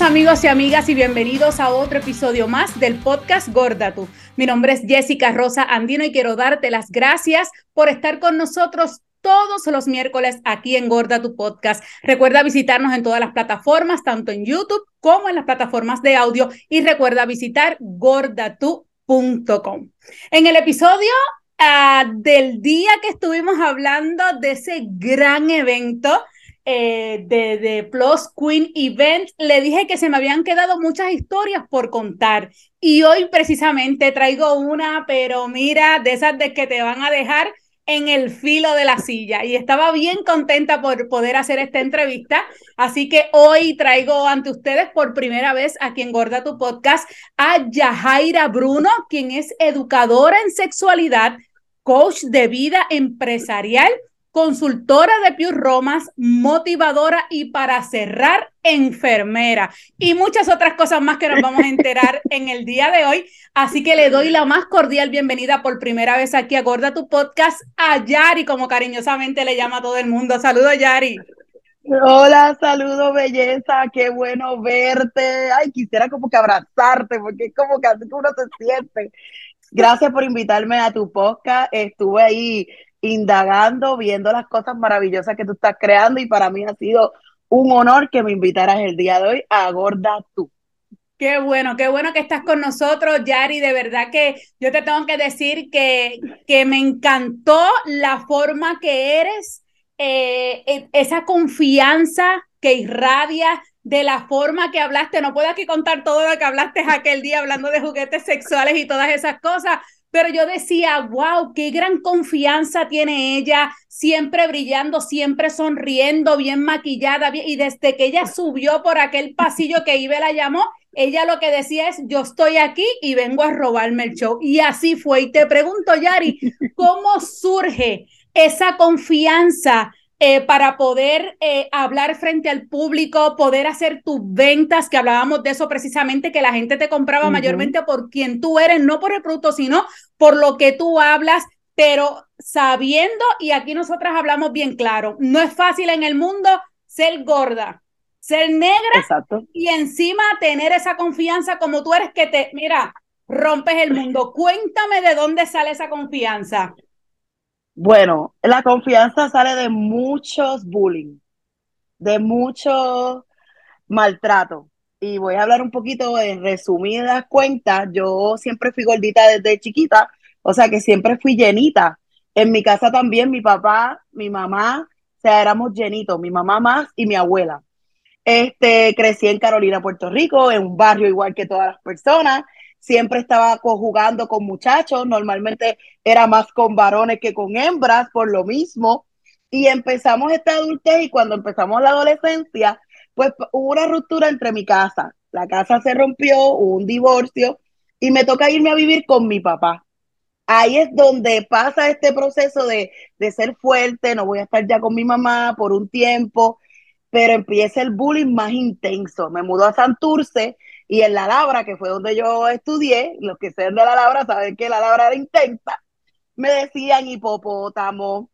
Amigos y amigas y bienvenidos a otro episodio más del podcast Gorda Tú. Mi nombre es Jessica Rosa Andino y quiero darte las gracias por estar con nosotros todos los miércoles aquí en Gorda tu podcast. Recuerda visitarnos en todas las plataformas, tanto en YouTube como en las plataformas de audio y recuerda visitar gordatu.com. En el episodio uh, del día que estuvimos hablando de ese gran evento, eh, de, de, Plus Queen Event, le dije que se me habían quedado muchas historias por contar. Y hoy precisamente traigo una, pero mira, de esas de que te van a dejar en el filo de la silla y estaba bien contenta por poder hacer esta entrevista. Así que hoy traigo ante ustedes por primera vez aquí en Gorda tu Podcast a Yajaira Bruno, quien es educadora en sexualidad, coach de vida empresarial consultora de Pius Romas, motivadora y para cerrar, enfermera y muchas otras cosas más que nos vamos a enterar en el día de hoy. Así que le doy la más cordial bienvenida por primera vez aquí a Gorda tu podcast a Yari, como cariñosamente le llama a todo el mundo. Saludos, Yari. Hola, saludos, belleza, qué bueno verte. Ay, quisiera como que abrazarte, porque es como que así uno se siente. Gracias por invitarme a tu podcast. Estuve ahí indagando, viendo las cosas maravillosas que tú estás creando y para mí ha sido un honor que me invitaras el día de hoy a Gorda Tú. Qué bueno, qué bueno que estás con nosotros, Yari. De verdad que yo te tengo que decir que, que me encantó la forma que eres, eh, e, esa confianza que irradia de la forma que hablaste. No puedo aquí contar todo lo que hablaste aquel día hablando de juguetes sexuales y todas esas cosas, pero yo decía, wow, qué gran confianza tiene ella, siempre brillando, siempre sonriendo, bien maquillada, y desde que ella subió por aquel pasillo que Ibe la llamó, ella lo que decía es, yo estoy aquí y vengo a robarme el show. Y así fue. Y te pregunto, Yari, ¿cómo surge esa confianza eh, para poder eh, hablar frente al público, poder hacer tus ventas, que hablábamos de eso precisamente, que la gente te compraba mayormente por quien tú eres, no por el producto, sino por lo que tú hablas, pero sabiendo, y aquí nosotras hablamos bien claro, no es fácil en el mundo ser gorda, ser negra y encima tener esa confianza como tú eres que te, mira, rompes el mundo. Cuéntame de dónde sale esa confianza. Bueno, la confianza sale de muchos bullying, de mucho maltrato. Y voy a hablar un poquito en resumidas cuentas. Yo siempre fui gordita desde chiquita, o sea que siempre fui llenita. En mi casa también, mi papá, mi mamá, o sea, éramos llenitos, mi mamá más y mi abuela. Este, crecí en Carolina, Puerto Rico, en un barrio igual que todas las personas siempre estaba jugando con muchachos, normalmente era más con varones que con hembras, por lo mismo. Y empezamos esta adultez y cuando empezamos la adolescencia, pues hubo una ruptura entre mi casa. La casa se rompió, hubo un divorcio y me toca irme a vivir con mi papá. Ahí es donde pasa este proceso de, de ser fuerte, no voy a estar ya con mi mamá por un tiempo, pero empieza el bullying más intenso. Me mudó a Santurce y en la Labra, que fue donde yo estudié, los que sean de la Labra saben que la Labra era intensa, me decían hipopótamo,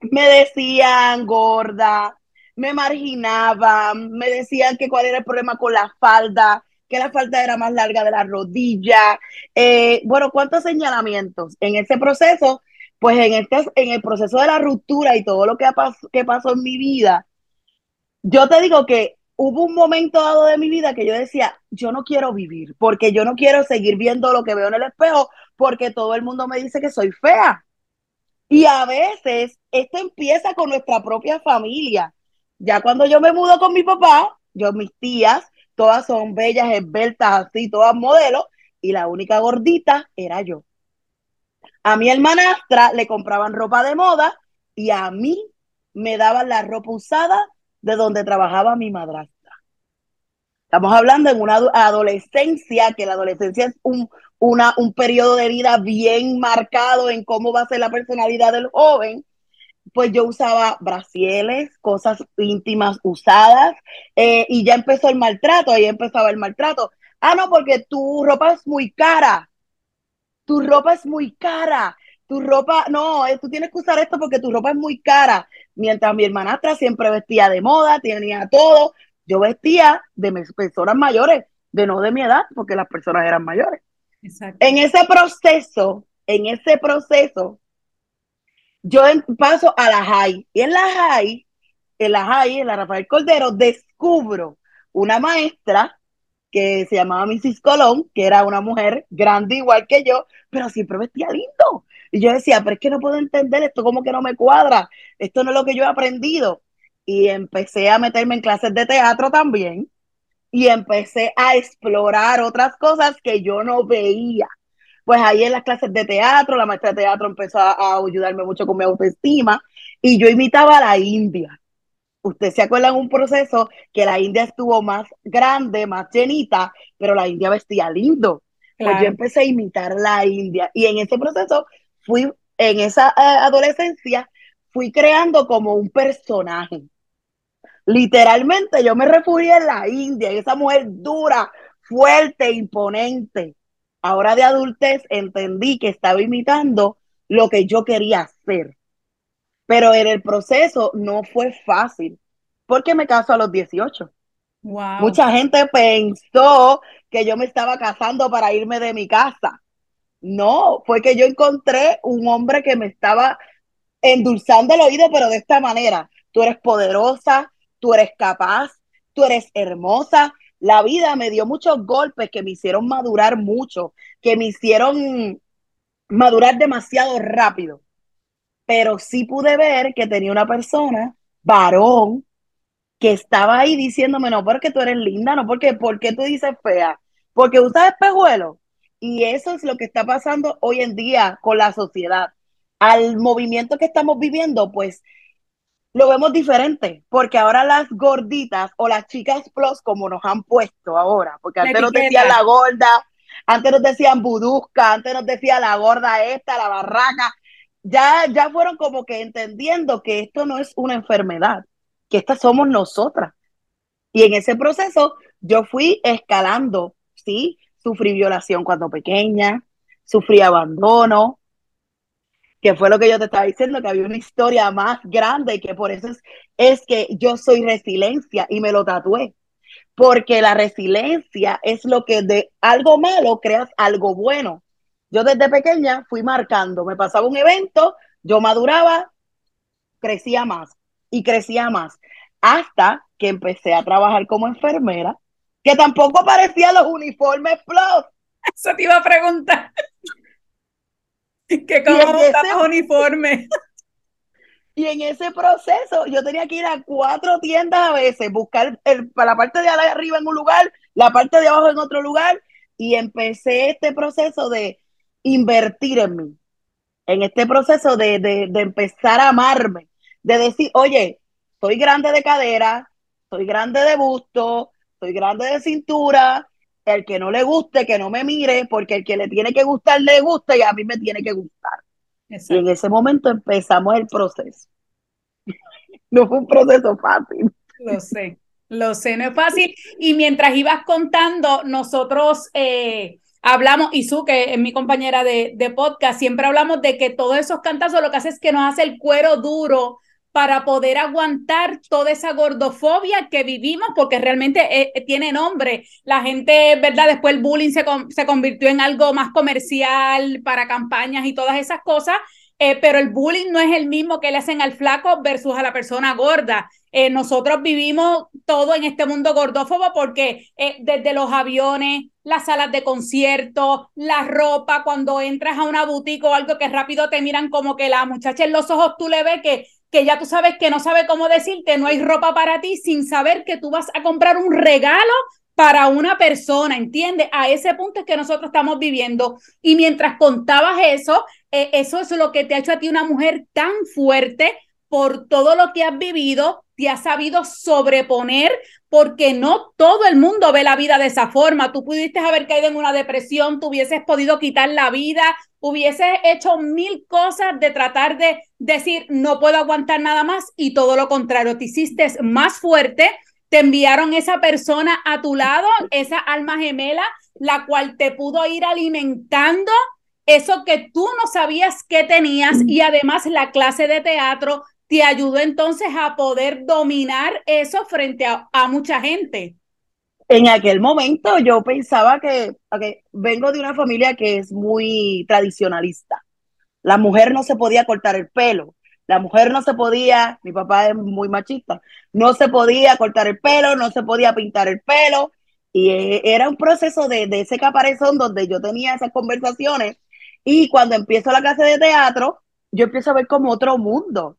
me decían gorda, me marginaban, me decían que cuál era el problema con la falda, que la falda era más larga de la rodilla. Eh, bueno, ¿cuántos señalamientos? En ese proceso, pues en, este, en el proceso de la ruptura y todo lo que, que pasó en mi vida, yo te digo que hubo un momento dado de mi vida que yo decía, yo no quiero vivir, porque yo no quiero seguir viendo lo que veo en el espejo, porque todo el mundo me dice que soy fea. Y a veces esto empieza con nuestra propia familia. Ya cuando yo me mudo con mi papá, yo, mis tías, todas son bellas, esbeltas, así, todas modelos, y la única gordita era yo. A mi hermanastra le compraban ropa de moda y a mí me daban la ropa usada de donde trabajaba mi madrastra. Estamos hablando en una adolescencia, que la adolescencia es un, un periodo de vida bien marcado en cómo va a ser la personalidad del joven. Pues yo usaba brasieles, cosas íntimas usadas, eh, y ya empezó el maltrato, ahí empezaba el maltrato. Ah, no, porque tu ropa es muy cara. Tu ropa es muy cara tu ropa, no, eh, tú tienes que usar esto porque tu ropa es muy cara. Mientras mi hermanastra siempre vestía de moda, tenía todo, yo vestía de mis personas mayores, de no de mi edad, porque las personas eran mayores. En ese proceso, en ese proceso, yo paso a la high. Y en la high, en la high, en la Rafael Cordero, descubro una maestra que se llamaba Mrs. Colón, que era una mujer grande igual que yo, pero siempre vestía lindo. Y yo decía, pero es que no puedo entender esto, como que no me cuadra, esto no es lo que yo he aprendido. Y empecé a meterme en clases de teatro también y empecé a explorar otras cosas que yo no veía. Pues ahí en las clases de teatro, la maestra de teatro empezó a, ayudarme mucho con mi autoestima y yo imitaba a la India. Usted se acuerda en un proceso que la India estuvo más grande, más llenita, pero la India vestía lindo. Pues yo empecé a imitar la India y en ese proceso fui, en esa eh, adolescencia, fui creando como un personaje. Literalmente yo me refugié en la India, y esa mujer dura, fuerte, imponente. Ahora de adultez entendí que estaba imitando lo que yo quería hacer. Pero en el proceso no fue fácil, porque me caso a los 18. Mucha gente pensó que yo me estaba casando para irme de mi casa. No, fue que yo encontré un hombre que me estaba endulzando el oído, pero de esta manera. Tú eres poderosa, tú eres capaz, tú eres hermosa. La vida me dio muchos golpes que me hicieron madurar mucho, que me hicieron madurar demasiado rápido. Pero sí pude ver que tenía una persona, varón, que estaba ahí diciéndome, no porque tú eres linda, no porque, tú dices fea, porque usas espejuelos. Y eso es lo que está pasando hoy en día con la sociedad. Al movimiento que estamos viviendo, pues lo vemos diferente, porque ahora las gorditas o las chicas plus, como nos han puesto ahora, porque antes nos decían la gorda, antes nos decían budusca, antes nos decían la gorda esta, la barraca, ya, ya fueron como que entendiendo que esto no es una enfermedad, que estas somos nosotras. Y en ese proceso yo fui escalando, ¿sí? Sufrí violación cuando pequeña, sufrí abandono, que fue lo que yo te estaba diciendo, que había una historia más grande y que por eso es, es que yo soy resiliencia y me lo tatué. Porque la resiliencia es lo que de algo malo creas algo bueno. Yo desde pequeña fui marcando, me pasaba un evento, yo maduraba, crecía más y crecía más, hasta que empecé a trabajar como enfermera, que tampoco parecía los uniformes plus. Eso te iba a preguntar. que como ese, uniforme. Y en ese proceso yo tenía que ir a cuatro tiendas a veces, buscar el, para la parte de arriba en un lugar, la parte de abajo en otro lugar, y empecé este proceso de invertir en mí, en este proceso de, de, de empezar a amarme, de decir, oye, soy grande de cadera, soy grande de busto, soy grande de cintura, el que no le guste, que no me mire, porque el que le tiene que gustar, le gusta y a mí me tiene que gustar. Y en ese momento empezamos el proceso. no fue un proceso fácil. Lo sé, lo sé, no es fácil. Y mientras ibas contando, nosotros eh, hablamos, y su, que es mi compañera de, de podcast, siempre hablamos de que todos esos cantazos lo que hace es que nos hace el cuero duro para poder aguantar toda esa gordofobia que vivimos, porque realmente eh, eh, tiene nombre. La gente, ¿verdad? Después el bullying se, se convirtió en algo más comercial para campañas y todas esas cosas, eh, pero el bullying no es el mismo que le hacen al flaco versus a la persona gorda. nosotros vivimos todo en este mundo gordófobo porque desde los aviones, las salas de concierto, la ropa, cuando entras a una boutique o algo que rápido te miran como que la muchacha en los ojos tú le ves que que ya tú sabes que no sabe cómo decirte, no hay ropa para ti, sin saber que tú vas a comprar un regalo para una persona, ¿entiendes? A ese punto es que nosotros estamos viviendo. Y mientras contabas eso, eh, eso es lo que te ha hecho a ti una mujer tan fuerte por todo lo que has vivido, te has sabido sobreponer, porque no todo el mundo ve la vida de esa forma. Tú pudiste haber caído en una depresión, tú hubieses podido quitar la vida, hubieses hecho mil cosas de tratar de decir, no puedo aguantar nada más, y todo lo contrario, te hiciste más fuerte, te enviaron esa persona a tu lado, esa alma gemela, la cual te pudo ir alimentando eso que tú no sabías que tenías y además la clase de teatro te ayudó entonces a poder dominar eso frente a, mucha gente? En aquel momento yo pensaba que vengo de una familia que es muy tradicionalista. La mujer no se podía cortar el pelo, la mujer no se podía, mi papá es muy machista, no se podía cortar el pelo, no se podía pintar el pelo. Y eh, era un proceso de, de ese caparazón donde yo tenía esas conversaciones. Y cuando empiezo la clase de teatro, yo empiezo a ver como otro mundo.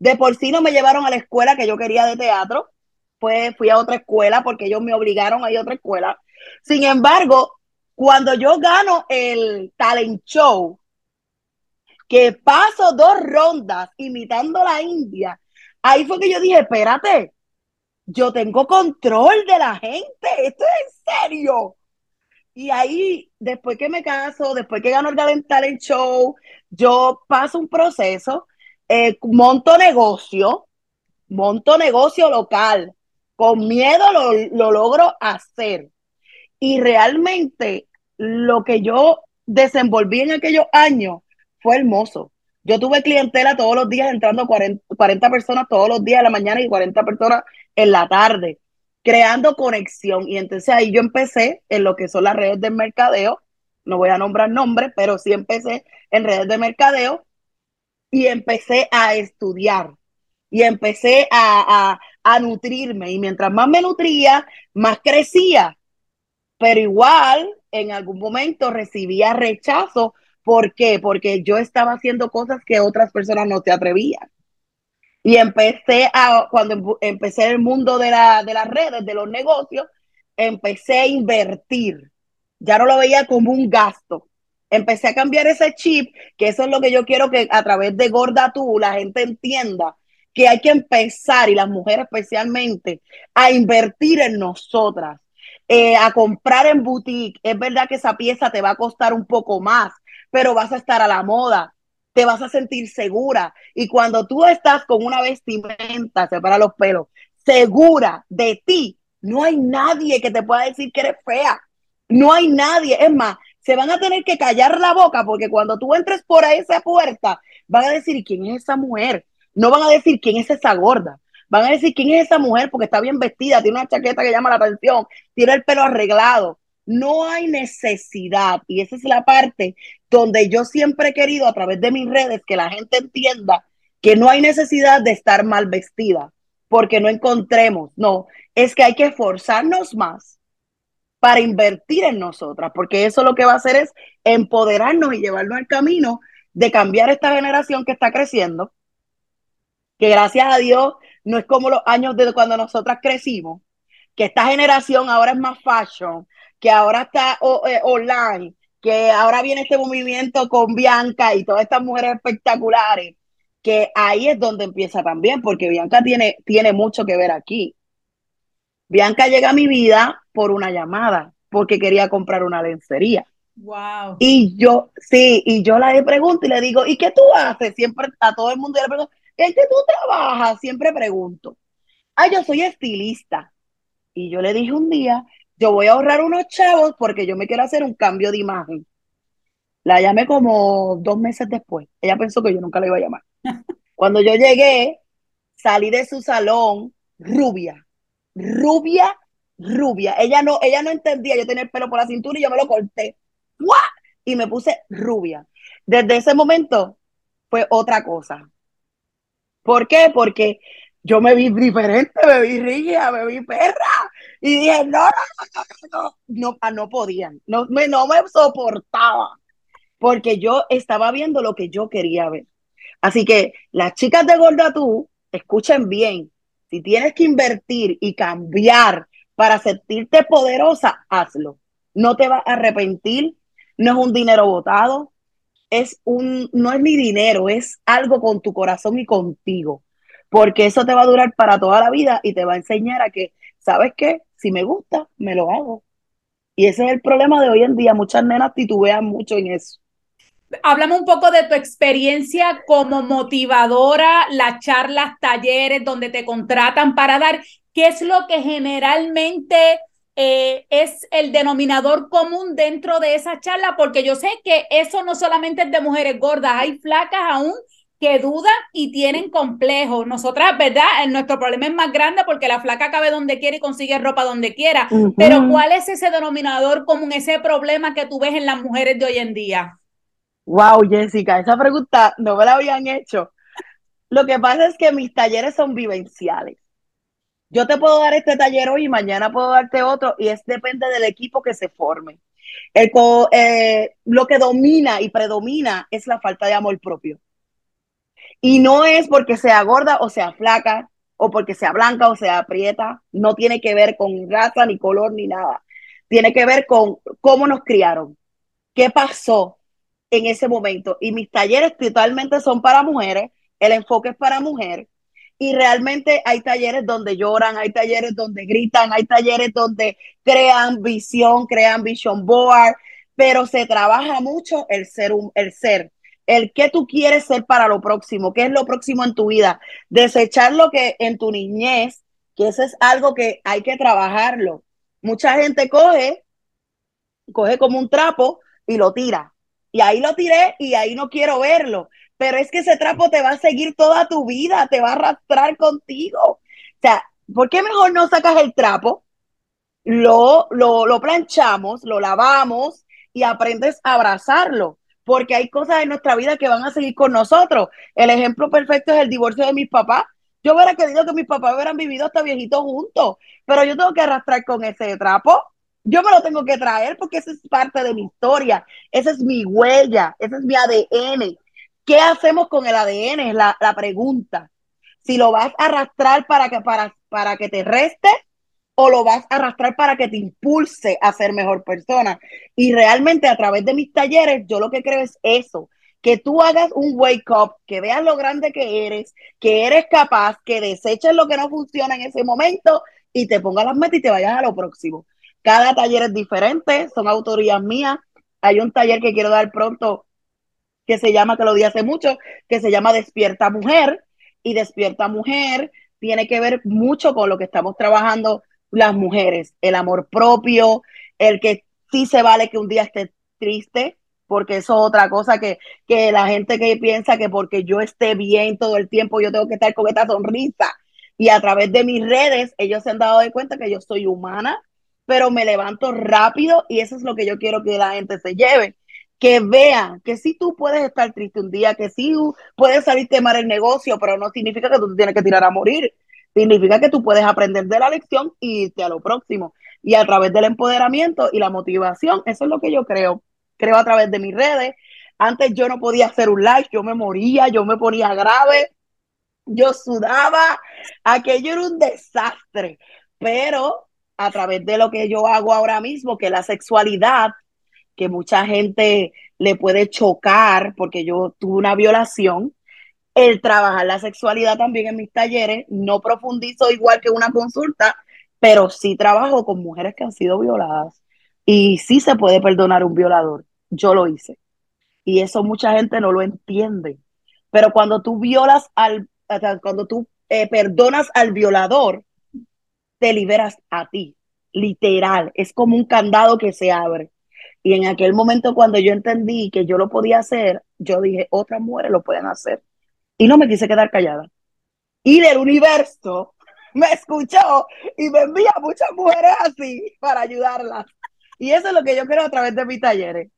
De por sí no me llevaron a la escuela que yo quería de teatro, pues fui a otra escuela porque ellos me obligaron a ir a otra escuela. Sin embargo, cuando yo gano el talent show, que paso dos rondas imitando la India, ahí fue que yo dije, espérate, yo tengo control de la gente, esto es en serio. Y ahí, después que me caso, después que gano el Talent Show, yo paso un proceso, eh, monto negocio, monto negocio local, con miedo lo, lo logro hacer. Y realmente lo que yo desenvolví en aquellos años fue hermoso. Yo tuve clientela todos los días, entrando 40, 40 personas todos los días de la mañana y 40 personas en la tarde, creando conexión. Y entonces ahí yo empecé en lo que son las redes de mercadeo. No voy a nombrar nombres, pero sí empecé en redes de mercadeo y empecé a estudiar y empecé a, a, a nutrirme. Y mientras más me nutría, más crecía. Pero igual, en algún momento recibía rechazo ¿Por qué? Porque yo estaba haciendo cosas que otras personas no se atrevían. Y empecé a, cuando empecé el mundo de, la, de las redes, de los negocios, empecé a invertir. Ya no lo veía como un gasto. Empecé a cambiar ese chip, que eso es lo que yo quiero que a través de Gorda Tú la gente entienda, que hay que empezar, y las mujeres especialmente, a invertir en nosotras, eh, a comprar en boutique. Es verdad que esa pieza te va a costar un poco más, pero vas a estar a la moda, te vas a sentir segura. Y cuando tú estás con una vestimenta, se para los pelos, segura de ti, no hay nadie que te pueda decir que eres fea. No hay nadie. Es más, se van a tener que callar la boca porque cuando tú entres por esa puerta, van a decir, ¿quién es esa mujer? No van a decir, ¿quién es esa gorda? Van a decir, ¿quién es esa mujer? Porque está bien vestida, tiene una chaqueta que llama la atención, tiene el pelo arreglado. No hay necesidad, y esa es la parte donde yo siempre he querido a través de mis redes que la gente entienda que no hay necesidad de estar mal vestida, porque no encontremos, no, es que hay que esforzarnos más para invertir en nosotras, porque eso lo que va a hacer es empoderarnos y llevarnos al camino de cambiar esta generación que está creciendo, que gracias a Dios no es como los años de cuando nosotras crecimos, que esta generación ahora es más fashion, que ahora está eh, online, que ahora viene este movimiento con Bianca y todas estas mujeres espectaculares, que ahí es donde empieza también, porque Bianca tiene, tiene mucho que ver aquí. Bianca llega a mi vida por una llamada, porque quería comprar una lencería. Wow. Y yo, sí, y yo la pregunto y le digo, ¿y qué tú haces? Siempre a todo el mundo le pregunto, ¿en qué tú trabajas? Siempre pregunto. Ah, yo soy estilista. Y yo le dije un día, yo voy a ahorrar unos chavos porque yo me quiero hacer un cambio de imagen. La llamé como dos meses después. Ella pensó que yo nunca la iba a llamar. Cuando yo llegué, salí de su salón rubia, rubia, rubia. Ella no, entendía. Yo tenía el pelo por la cintura y yo me lo corté. Y me puse rubia. Desde ese momento fue otra cosa. ¿Por qué? Porque yo me vi diferente, me vi rígida, me vi perra. Y dije, no, no, no, no, no, ah, podían, no me, no me soportaba, porque yo estaba viendo lo que yo quería ver. Así que las chicas de Gorda Tú, escuchen bien, si tienes que invertir y cambiar para sentirte poderosa, hazlo. No te vas a arrepentir, no es un dinero botado, es un, no es ni dinero, es algo con tu corazón y contigo porque eso te va a durar para toda la vida y te va a enseñar a que, ¿sabes qué? Si me gusta, me lo hago. Y ese es el problema de hoy en día. Muchas nenas titubean mucho en eso. Háblame un poco de tu experiencia como motivadora, las charlas, talleres donde te contratan para dar. ¿Qué es lo que generalmente eh, es el denominador común dentro de esa charla? Porque yo sé que eso no solamente es de mujeres gordas, hay flacas aún que dudan y tienen complejos. Nosotras, ¿verdad? Nuestro problema es más grande porque la flaca cabe donde quiere y consigue ropa donde quiera. Pero ¿cuál es ese denominador común, ese problema que tú ves en las mujeres de hoy en día? Wow, Jessica, esa pregunta no me la habían hecho. Lo que pasa es que mis talleres son vivenciales. Yo te puedo dar este taller hoy y mañana puedo darte otro y es depende del equipo que se forme. El, eh, lo que domina y predomina es la falta de amor propio. Y no es porque sea gorda o sea flaca, o porque sea blanca o sea aprieta, no tiene que ver con raza, ni color, ni nada. Tiene que ver con cómo nos criaron, qué pasó en ese momento. Y mis talleres totalmente son para mujeres, el enfoque es para mujeres. Y realmente hay talleres donde lloran, hay talleres donde gritan, hay talleres donde crean visión, crean vision board, pero se trabaja mucho el ser, el ser el qué tú quieres ser para lo próximo, qué es lo próximo en tu vida, desechar lo que en tu niñez, que eso es algo que hay que trabajarlo. Mucha gente coge, coge como un trapo y lo tira. Y ahí lo tiré y ahí no quiero verlo. Pero es que ese trapo te va a seguir toda tu vida, te va a arrastrar contigo. O sea, ¿por qué mejor no sacas el trapo? Lo, lo, lo planchamos, lo lavamos y aprendes a abrazarlo porque hay cosas en nuestra vida que van a seguir con nosotros. El ejemplo perfecto es el divorcio de mis papás. Yo hubiera querido que mis papás hubieran vivido hasta viejitos juntos, pero yo tengo que arrastrar con ese trapo. Yo me lo tengo que traer porque esa es parte de mi historia, esa es mi huella, ese es mi ADN. ¿Qué hacemos con el ADN? Es la, la pregunta. Si lo vas a arrastrar para que, para, para que te reste o lo vas a arrastrar para que te impulse a ser mejor persona. Y realmente a través de mis talleres, yo lo que creo es eso, que tú hagas un wake up, que veas lo grande que eres, que eres capaz, que deseches lo que no funciona en ese momento y te pongas las metas y te vayas a lo próximo. Cada taller es diferente, son autorías mías. Hay un taller que quiero dar pronto que se llama, que lo di hace mucho, que se llama Despierta Mujer. Y Despierta Mujer tiene que ver mucho con lo que estamos trabajando las mujeres, el amor propio, el que sí se vale que un día esté triste, porque eso es otra cosa que, que la gente que piensa que porque yo esté bien todo el tiempo, yo tengo que estar con esta sonrisa. Y a través de mis redes, ellos se han dado de cuenta que yo soy humana, pero me levanto rápido y eso es lo que yo quiero que la gente se lleve. Que vean que si tú puedes estar triste un día, que si puedes salirte mal el negocio, pero no significa que tú te tienes que tirar a morir significa que tú puedes aprender de la lección y irte a lo próximo. Y a través del empoderamiento y la motivación, eso es lo que yo creo. Creo a través de mis redes. Antes yo no podía hacer un live, yo me moría, yo me ponía grave, yo sudaba, aquello era un desastre. Pero a través de lo que yo hago ahora mismo, que la sexualidad, que mucha gente le puede chocar porque yo tuve una violación, el trabajar la sexualidad también en mis talleres. No profundizo igual que una consulta, pero sí trabajo con mujeres que han sido violadas. Y sí se puede perdonar un violador. Yo lo hice. Y eso mucha gente no lo entiende. Pero cuando tú violas al, cuando tú eh, perdonas al violador, te liberas a ti. Literal. Es como un candado que se abre. Y en aquel momento cuando yo entendí que yo lo podía hacer, yo dije, otras mujeres lo pueden hacer y no me quise quedar callada. Y del universo me escuchó y me envía muchas mujeres así para ayudarlas. Y eso es lo que yo quiero a través de mis talleres.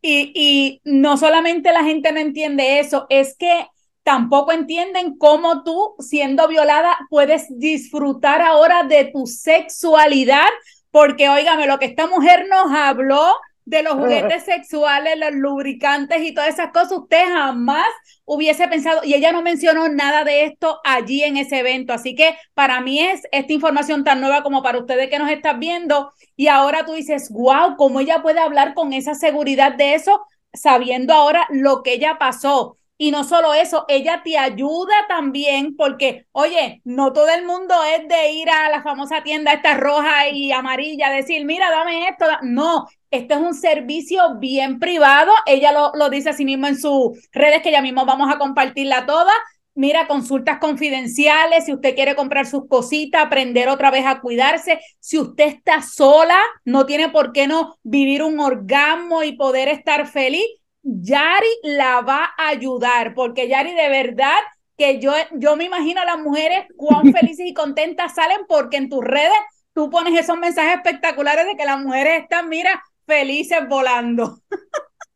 Y, y no solamente la gente no entiende eso, es que tampoco entienden cómo tú, siendo violada, puedes disfrutar ahora de tu sexualidad, porque óigame, lo que esta mujer nos habló de los juguetes sexuales, los lubricantes y todas esas cosas, usted jamás hubiese pensado, y ella no mencionó nada de esto allí en ese evento, así que para mí es esta información tan nueva como para ustedes que nos están viendo, y ahora tú dices, wow, ¿cómo ella puede hablar con esa seguridad de eso, sabiendo ahora lo que ella pasó? Y no solo eso, ella te ayuda también porque, oye, no todo el mundo es de ir a la famosa tienda esta roja y amarilla, decir, mira, dame esto. No, este es un servicio bien privado. Ella lo, lo dice así mismo en sus redes, que ya mismo vamos a compartirla toda. Mira, consultas confidenciales, si usted quiere comprar sus cositas, aprender otra vez a cuidarse. Si usted está sola, no tiene por qué no vivir un orgasmo y poder estar feliz Yari la va a ayudar, porque Yari de verdad que yo, yo me imagino a las mujeres cuán felices y contentas salen porque en tus redes tú pones esos mensajes espectaculares de que las mujeres están, mira, felices volando.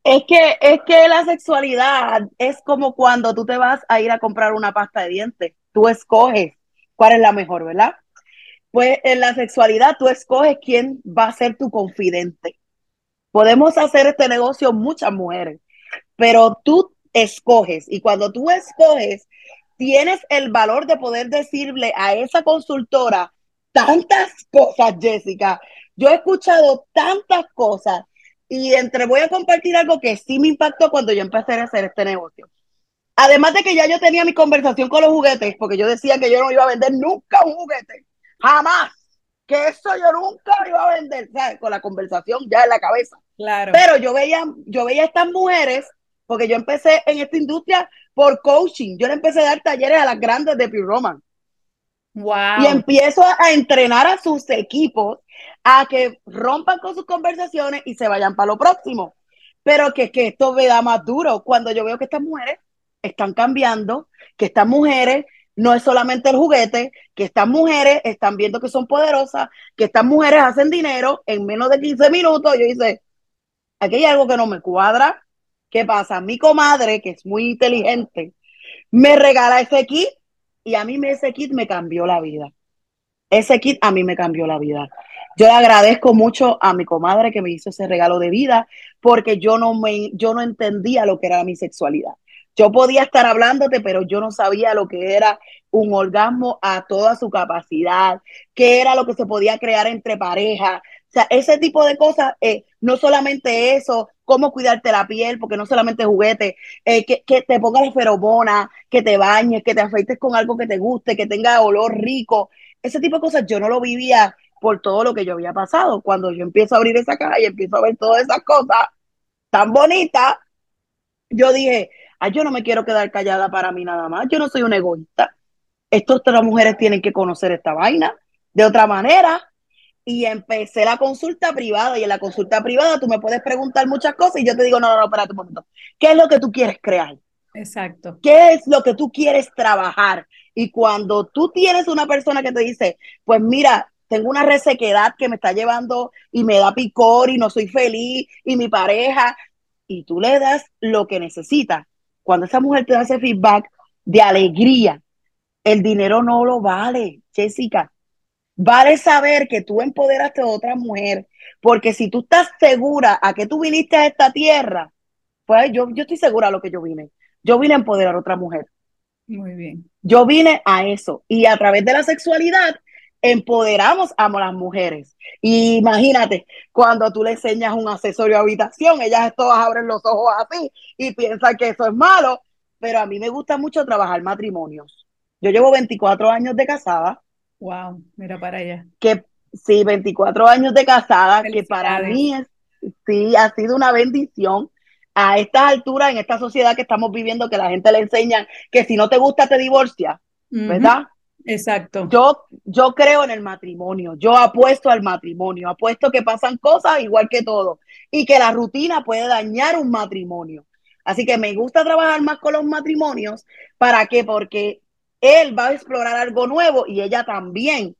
Es que, es que la sexualidad es como cuando tú te vas a ir a comprar una pasta de dientes. Tú escoges cuál es la mejor, ¿verdad? Pues en la sexualidad tú escoges quién va a ser tu confidente. Podemos hacer este negocio muchas mujeres, pero tú escoges y cuando tú escoges, tienes el valor de poder decirle a esa consultora tantas cosas, Jessica. Yo he escuchado tantas cosas y entre voy a compartir algo que sí me impactó cuando yo empecé a hacer este negocio. Además de que ya yo tenía mi conversación con los juguetes, porque yo decía que yo no iba a vender nunca un juguete, jamás, que eso yo nunca iba a vender, ¿sabes? Con la conversación ya en la cabeza. Claro. Pero yo veía, yo veía a estas mujeres, porque yo empecé en esta industria por coaching, yo le empecé a dar talleres a las grandes de Pure Roman. Wow. Y empiezo a entrenar a sus equipos a que rompan con sus conversaciones y se vayan para lo próximo. Pero que, que esto me da más duro cuando yo veo que estas mujeres están cambiando, que estas mujeres no es solamente el juguete, que estas mujeres están viendo que son poderosas, que estas mujeres hacen dinero en menos de 15 minutos. Yo dice, aquí hay algo que no me cuadra. ¿Qué pasa? Mi comadre, que es muy inteligente, me regala ese kit y a mí ese kit me cambió la vida. Ese kit a mí me cambió la vida. Yo le agradezco mucho a mi comadre que me hizo ese regalo de vida porque yo no me yo no entendía lo que era mi sexualidad. Yo podía estar hablándote, pero yo no sabía lo que era un orgasmo a toda su capacidad, qué era lo que se podía crear entre parejas. O sea, ese tipo de cosas, eh, no solamente eso, cómo cuidarte la piel, porque no solamente juguete, eh, que, que, te pongas feromona, que te bañes, que te afeites con algo que te guste, que tenga olor rico. Ese tipo de cosas yo no lo vivía por todo lo que yo había pasado. Cuando yo empiezo a abrir esa caja y empiezo a ver todas esas cosas tan bonitas, yo dije, ay, yo no me quiero quedar callada para mí nada más, yo no soy un egoísta. Estas tres mujeres tienen que conocer esta vaina de otra manera. Y empecé la consulta privada y en la consulta privada tú me puedes preguntar muchas cosas y yo te digo, no, no, no, espérate un momento. ¿Qué es lo que tú quieres crear? Exacto. ¿Qué es lo que tú quieres trabajar? Y cuando tú tienes una persona que te dice, pues mira, tengo una resequedad que me está llevando y me da picor y no soy feliz y mi pareja, y tú le das lo que necesita, cuando esa mujer te da ese feedback de alegría, el dinero no lo vale, Jessica. Vale saber que tú empoderaste a otra mujer, porque si tú estás segura a que tú viniste a esta tierra, pues yo, yo estoy segura de lo que yo vine. Yo vine a empoderar a otra mujer. Muy bien. Yo vine a eso y a través de la sexualidad empoderamos a las mujeres. Y imagínate, cuando tú le enseñas un accesorio a habitación, ellas todas abren los ojos así y piensan que eso es malo, pero a mí me gusta mucho trabajar matrimonios. Yo llevo 24 años de casada. Wow, mira para allá. Que sí, 24 años de casada, que para mí es, sí, ha sido una bendición. A estas alturas, en esta sociedad que estamos viviendo, que la gente le enseña que si no te gusta te divorcia, uh -huh. ¿verdad? Exacto. Yo, yo creo en el matrimonio, yo apuesto al matrimonio, apuesto que pasan cosas igual que todo y que la rutina puede dañar un matrimonio. Así que me gusta trabajar más con los matrimonios. ¿Para qué? Porque él va a explorar algo nuevo y ella también.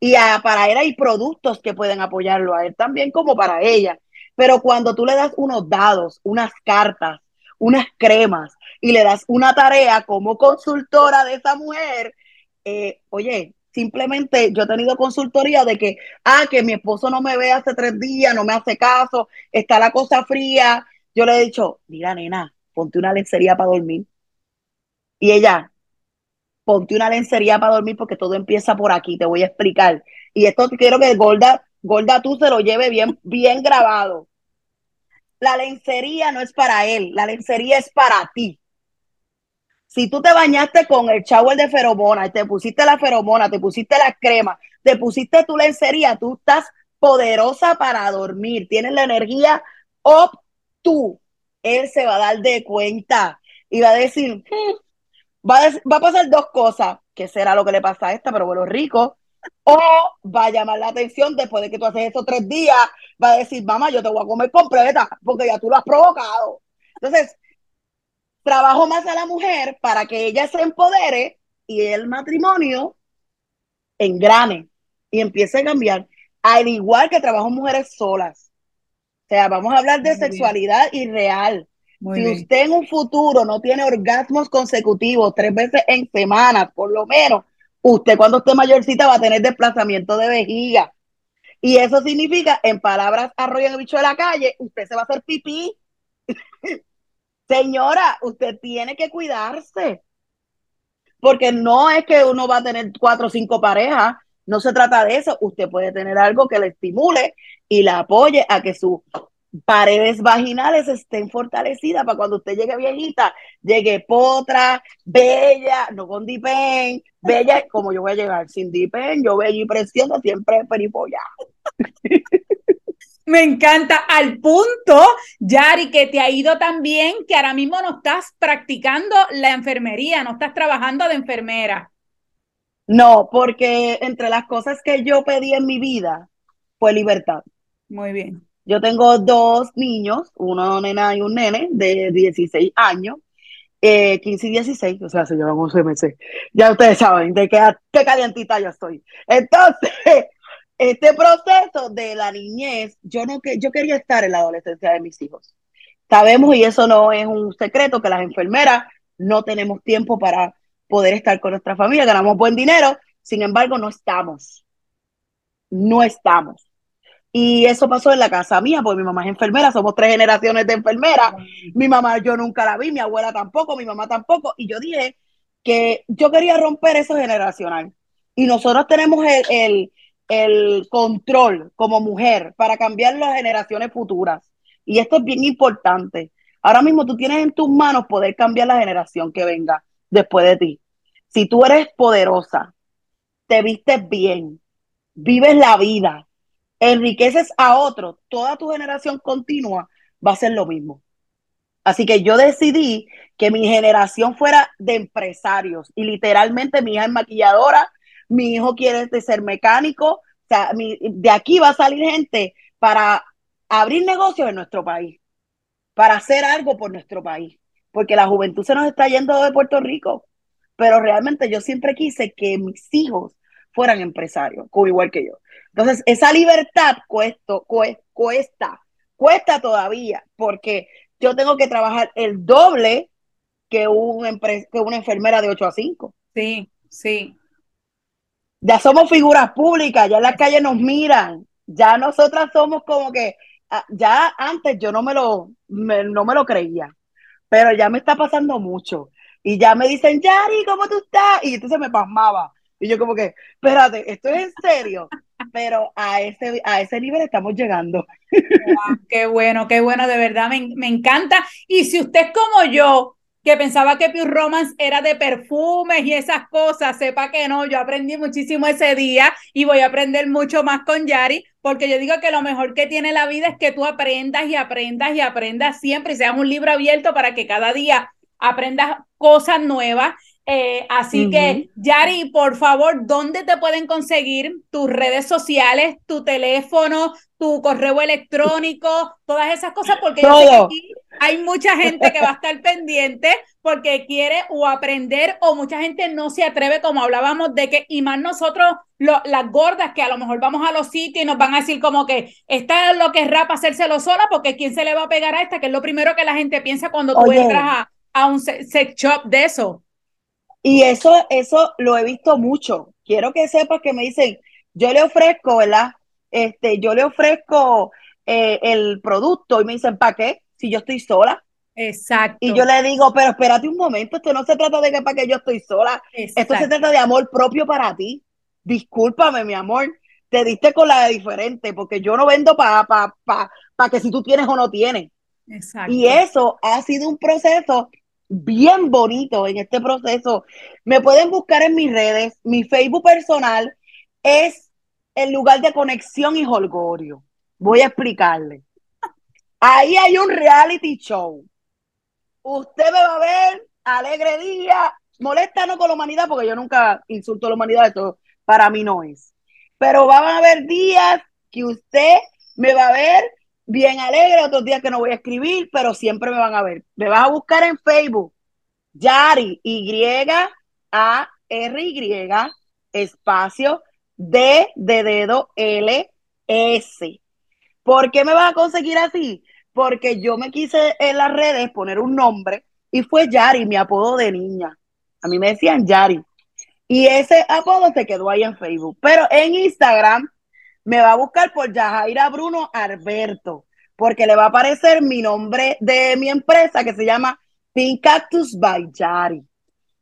Y a, para él hay productos que pueden apoyarlo a él también como para ella. Pero cuando tú le das unos dados, unas cartas, unas cremas y le das una tarea como consultora de esa mujer, eh, oye, simplemente yo he tenido consultoría de que, ah, que mi esposo no me ve hace tres días, no me hace caso, está la cosa fría. Yo le he dicho, mira, nena, ponte una lencería para dormir. Y ella, ponte una lencería para dormir porque todo empieza por aquí, te voy a explicar. Y esto quiero que Gorda, Gorda tú se lo lleve bien, bien grabado. La lencería no es para él, la lencería es para ti. Si tú te bañaste con el shower de feromona, te pusiste la feromona, te pusiste la crema, te pusiste tu lencería, tú estás poderosa para dormir, tienes la energía up tú. Él se va a dar de cuenta y va a decir, va, a, va a pasar dos cosas, que será lo que le pasa a esta, pero bueno, rico, o va a llamar la atención después de que tú haces esos tres días, va a decir, mamá, yo te voy a comer completa, porque ya tú lo has provocado. Entonces, trabajo más a la mujer para que ella se empodere y el matrimonio engrane y empiece a cambiar, al igual que trabajo mujeres solas. O sea, vamos a hablar de sexualidad irreal. Si usted en un futuro no tiene orgasmos consecutivos tres veces en semana, por lo menos, usted cuando esté mayorcita va a tener desplazamiento de vejiga. Y eso significa, en palabras arroyo el bicho de la calle, usted se va a hacer pipí. Señora, usted tiene que cuidarse. Porque no es que uno va a tener cuatro o cinco parejas, no se trata de eso. Usted puede tener algo que le estimule y la apoye a que sus paredes vaginales estén fortalecidas para cuando usted llegue viejita, llegue potra, bella, no con dipen, bella, como yo voy a llegar sin dipen, yo bella y preciosa, siempre peripolla. Me encanta al punto, Yari, que te ha ido tan bien que ahora mismo no estás practicando la enfermería, no estás trabajando de enfermera. No, porque entre las cosas que yo pedí en mi vida fue libertad. Muy bien. Yo tengo dos niños, una nena y un nene de 16 años, 15 y 16, o sea, se llevan 11 meses. Ya ustedes saben de qué, qué calientita yo estoy. Entonces, este proceso de la niñez, yo no que yo quería estar en la adolescencia de mis hijos. Sabemos, y eso no es un secreto, que las enfermeras no tenemos tiempo para poder estar con nuestra familia, ganamos buen dinero, sin embargo, no estamos. No estamos. Y eso pasó en la casa mía, porque mi mamá es enfermera, somos tres generaciones de enfermeras. Mi mamá yo nunca la vi, mi abuela tampoco, mi mamá tampoco. Y yo dije que yo quería romper eso generacional. Y nosotros tenemos el el control como mujer para cambiar las generaciones futuras. Y esto es bien importante. Ahora mismo tú tienes en tus manos poder cambiar la generación que venga después de ti. Si tú eres poderosa, te vistes bien, vives la vida, enriqueces a otros, toda tu generación continua va a ser lo mismo. Así que yo decidí que mi generación fuera de empresarios y literalmente mi hija es maquilladora, mi hijo quiere ser mecánico, o sea, de aquí va a salir gente para abrir negocios en nuestro país, para hacer algo por nuestro país, porque la juventud se nos está yendo de Puerto Rico, pero realmente yo siempre quise que mis hijos fueran empresarios, como igual que yo. Entonces, esa libertad cuesta, cuesta, cuesta todavía, porque yo tengo que trabajar el doble que, un que una enfermera de 8 a 5. Sí, sí ya somos figuras públicas, ya en la calle nos miran, ya nosotras somos como que, ah, ya antes yo no me lo, no me lo creía, pero ya me está pasando mucho. Y ya me dicen, Yari, ¿cómo tú estás? Y entonces me pasmaba. Y yo como que, espérate, esto es en serio. Pero a ese, a ese nivel estamos llegando. qué bueno, qué bueno, de verdad, me, me encanta. Y si usted como yo, que pensaba que Pure Romance era de perfumes y esas cosas, sepa que no, yo aprendí muchísimo ese día y voy a aprender mucho más con Yari, porque yo digo que lo mejor que tiene la vida es que tú aprendas y aprendas y aprendas siempre y seas un libro abierto para que cada día aprendas cosas nuevas. Eh, así que, Yari, por favor, ¿dónde te pueden conseguir tus redes sociales, tu teléfono, tu correo electrónico, todas esas cosas? Porque yo sé que aquí hay mucha gente que va a estar pendiente porque quiere o aprender o mucha gente no se atreve, como hablábamos de que, y más nosotros, las gordas, que a lo mejor vamos a los sitios y nos van a decir como que esta es lo que es rap hacérselo sola, porque ¿quién se le va a pegar a esta? Que es lo primero que la gente piensa cuando tú entras a, a un sex shop de eso. Y eso, eso lo he visto mucho. Quiero que sepas que me dicen, yo le ofrezco, ¿verdad? Este, yo le ofrezco eh, el producto y me dicen, ¿para qué? si yo estoy sola. Exacto. Y yo le digo, pero espérate un momento, esto no se trata de que para que yo estoy sola, esto se trata de amor propio para ti. Discúlpame, mi amor, te diste con la de diferente, porque yo no vendo para pa, pa, pa que si tú tienes o no tienes. Exacto. Y eso ha sido un proceso bien bonito en este proceso. Me pueden buscar en mis redes, mi Facebook personal es el lugar de conexión y holgorio. Voy a explicarle. Ahí hay un reality show. Usted me va a ver, alegre día, molesta no con la humanidad, porque yo nunca insulto a la humanidad, eso para mí no es. Pero van a haber días que usted me va a ver bien alegre, otros días que no voy a escribir, pero siempre me van a ver. Me vas a buscar en Facebook, Yari, Y-A-R-Y, espacio, D de dedo, L, S. ¿Por qué me vas a conseguir así? Porque yo me quise en las redes poner un nombre y fue Yari, mi apodo de niña. A mí me decían Yari. Y ese apodo se quedó ahí en Facebook. Pero en Instagram me va a buscar por Yajaira Bruno Alberto, porque le va a aparecer mi nombre de mi empresa que se llama Pink Cactus by.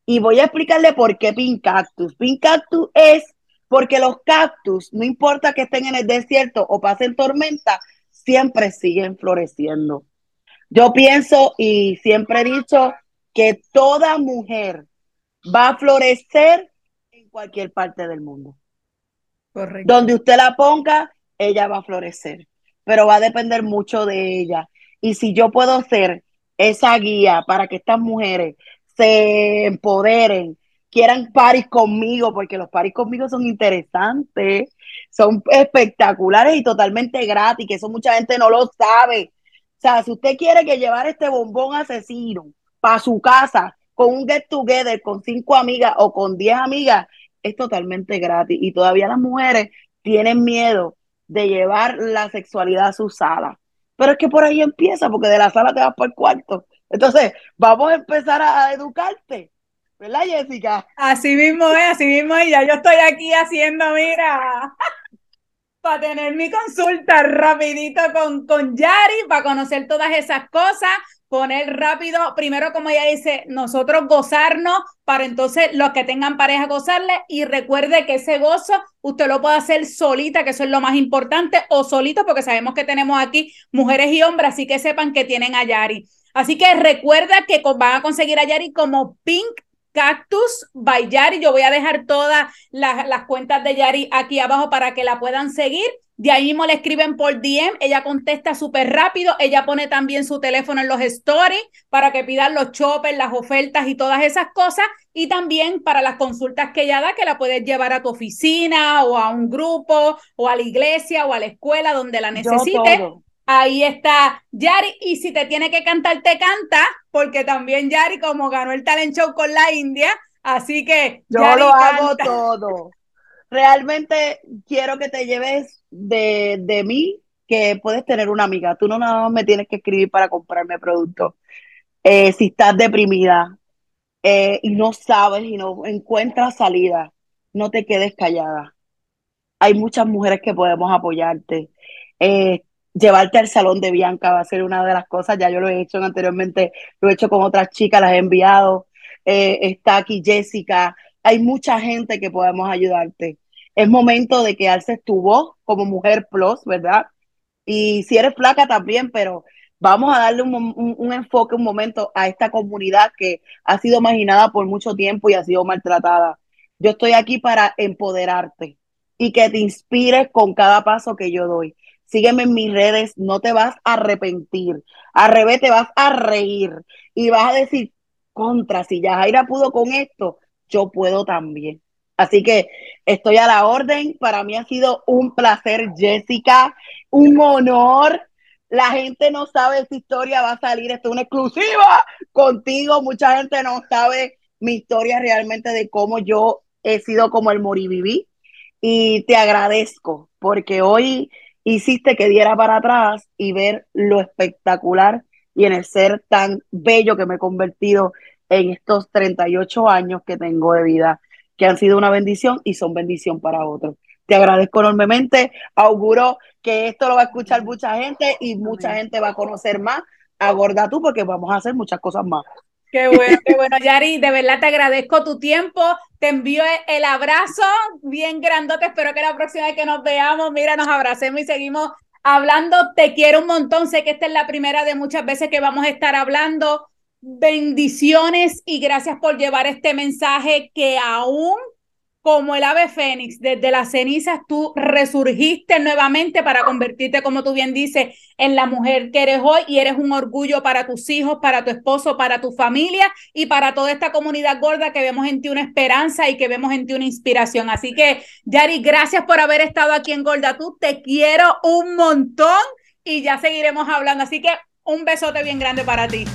Y voy a explicarle por qué Pink Cactus. Pink Cactus es porque los cactus, no importa que estén en el desierto o pasen tormenta, siempre siguen floreciendo. Yo pienso y siempre he dicho que toda mujer va a florecer en cualquier parte del mundo. Donde usted la ponga, ella va a florecer, pero va a depender mucho de ella. Y si yo puedo ser esa guía para que estas mujeres se empoderen, quieran paris conmigo, porque los paris conmigo son interesantes, son espectaculares y totalmente gratis, que eso mucha gente no lo sabe. O sea, si usted quiere que llevar este bombón asesino para su casa con un get together con cinco amigas o con diez amigas, es totalmente gratis. Y todavía las mujeres tienen miedo de llevar la sexualidad a su sala. Pero es que por ahí empieza, porque de la sala te vas por el cuarto. Entonces, vamos a empezar a, educarte. ¿Verdad, Jessica? Así mismo es, así mismo es. Ya yo estoy aquí haciendo, mira, para tener mi consulta rapidito con, con Yari, para conocer todas esas cosas, poner rápido, primero como ella dice, nosotros gozarnos para entonces los que tengan pareja gozarle y recuerde que ese gozo usted lo puede hacer solita, que eso es lo más importante, o solito, porque sabemos que tenemos aquí mujeres y hombres, así que sepan que tienen a Yari. Así que recuerda que van a conseguir a Yari como Pink Cactus by Yari. Yo voy a dejar todas las, las cuentas de Yari aquí abajo para que la puedan seguir. De ahí mismo le escriben por DM, ella contesta súper rápido, ella pone también su teléfono en los stories para que pidan los choppers, las ofertas y todas esas cosas. Y también para las consultas que ella da, que la puedes llevar a tu oficina o a un grupo o a la iglesia o a la escuela donde la necesites. Ahí está Yari. Y si te tiene que cantar, te canta, porque también Yari, como ganó el talent show con la India, así que. Yo lo hago todo. Realmente quiero que te lleves de, de mí que puedes tener una amiga. Tú no nada más me tienes que escribir para comprarme productos. Eh, si estás deprimida eh, y no sabes y no encuentras salida, no te quedes callada. Hay muchas mujeres que podemos apoyarte. Eh, llevarte al salón de Bianca va a ser una de las cosas, ya yo lo he hecho anteriormente, lo he hecho con otras chicas, las he enviado, eh, está aquí Jessica, hay mucha gente que podemos ayudarte. Es momento de que alces tu voz como mujer plus, ¿verdad? Y si eres flaca también, pero vamos a darle un, un, enfoque, un momento a esta comunidad que ha sido marginada por mucho tiempo y ha sido maltratada. Yo estoy aquí para empoderarte y que te inspires con cada paso que yo doy sígueme en mis redes, no te vas a arrepentir. Al revés, te vas a reír y vas a decir, contra, si Yajaira pudo con esto, yo puedo también. Así que estoy a la orden. Para mí ha sido un placer, Jessica, un honor. La gente no sabe si historia va a salir. Esto es una exclusiva contigo. Mucha gente no sabe mi historia realmente de cómo yo he sido como el moriviví. Y te agradezco porque hoy hiciste que diera para atrás y ver lo espectacular y en el ser tan bello que me he convertido en estos 38 años que tengo de vida, que han sido una bendición y son bendición para otros. Te agradezco enormemente. Auguro que esto lo va a escuchar mucha gente y mucha gente va a conocer más a Gorda tú porque vamos a hacer muchas cosas más. Qué bueno, qué bueno, Yari. De verdad te agradezco tu tiempo. Te envío el abrazo bien grandote. Espero que la próxima vez que nos veamos, mira, nos abracemos y seguimos hablando. Te quiero un montón. Sé que esta es la primera de muchas veces que vamos a estar hablando. Bendiciones y gracias por llevar este mensaje que aún como el ave fénix, desde las cenizas tú resurgiste nuevamente para convertirte, como tú bien dices, en la mujer que eres hoy y eres un orgullo para tus hijos, para tu esposo, para tu familia y para toda esta comunidad gorda que vemos en ti una esperanza y que vemos en ti una inspiración. Así que, Yari, gracias por haber estado aquí en Gorda. Tú te quiero un montón y ya seguiremos hablando. Así que un besote bien grande para ti.